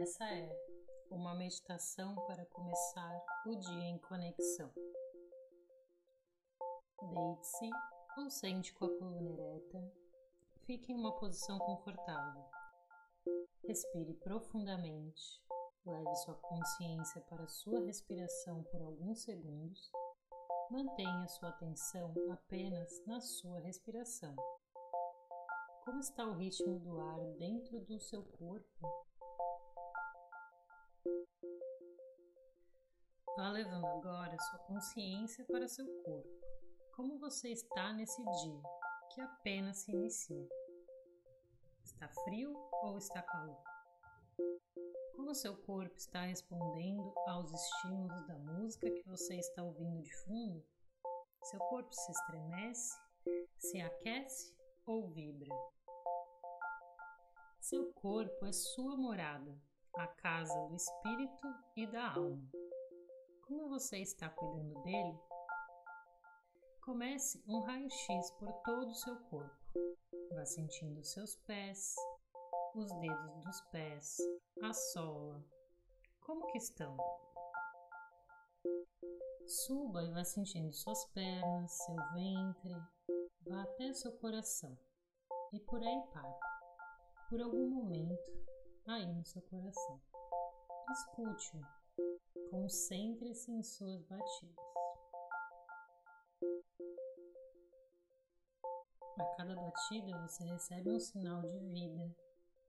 Essa é uma meditação para começar o dia em conexão. Deite-se ou sente com a coluna ereta. Fique em uma posição confortável. Respire profundamente. Leve sua consciência para sua respiração por alguns segundos. Mantenha sua atenção apenas na sua respiração. Como está o ritmo do ar dentro do seu corpo? Levando agora sua consciência para seu corpo. Como você está nesse dia que apenas se inicia? Está frio ou está calor? Como seu corpo está respondendo aos estímulos da música que você está ouvindo de fundo? Seu corpo se estremece, se aquece ou vibra? Seu corpo é sua morada, a casa do espírito e da alma. Como você está cuidando dele? Comece um raio-x por todo o seu corpo. Vá sentindo seus pés, os dedos dos pés, a sola. Como que estão? Suba e vá sentindo suas pernas, seu ventre, vá até seu coração e por aí pare. Por algum momento, aí no seu coração. Escute-o Concentre-se em suas batidas. A cada batida você recebe um sinal de vida,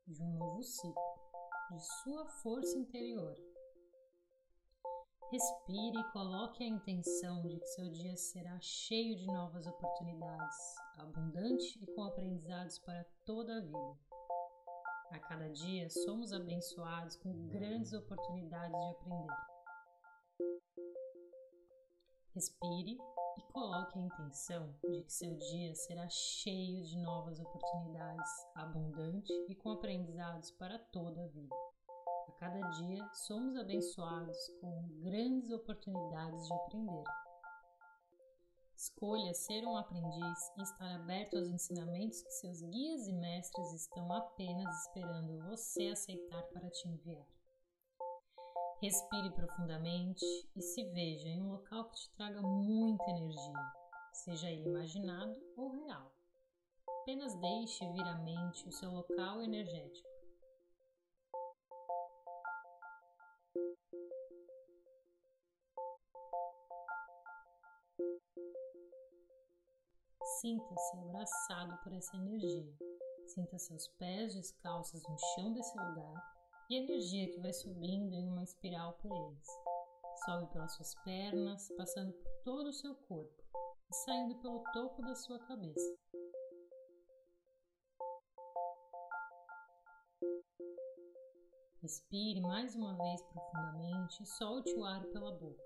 de um novo ciclo, de sua força interior. Respire e coloque a intenção de que seu dia será cheio de novas oportunidades, abundante e com aprendizados para toda a vida. A cada dia somos abençoados com grandes oportunidades de aprender. Respire e coloque a intenção de que seu dia será cheio de novas oportunidades, abundante e com aprendizados para toda a vida. A cada dia somos abençoados com grandes oportunidades de aprender. Escolha ser um aprendiz e estar aberto aos ensinamentos que seus guias e mestres estão apenas esperando você aceitar para te enviar. Respire profundamente e se veja em um local que te traga muita energia, seja ele imaginado ou real. Apenas deixe vir à mente o seu local energético. Sinta-se abraçado por essa energia. Sinta seus pés descalços no chão desse lugar e energia que vai subindo em uma espiral por eles. Sobe pelas suas pernas, passando por todo o seu corpo e saindo pelo topo da sua cabeça. Respire mais uma vez profundamente e solte o ar pela boca.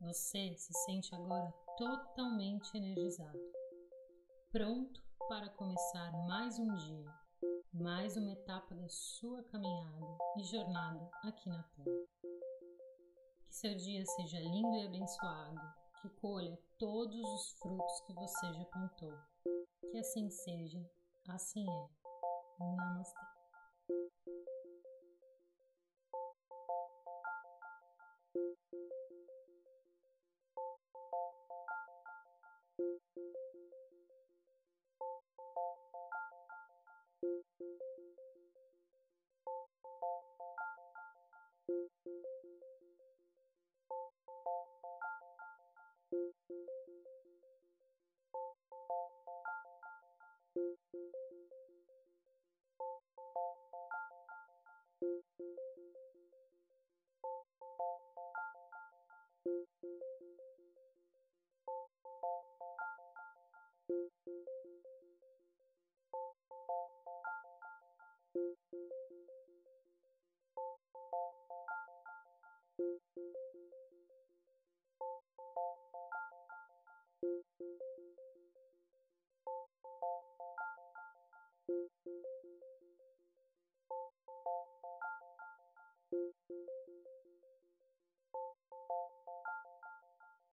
Você se sente agora totalmente energizado, pronto para começar mais um dia mais uma etapa da sua caminhada e jornada aqui na Terra. Que seu dia seja lindo e abençoado, que colha todos os frutos que você já plantou. Que assim seja, assim é. Namastê.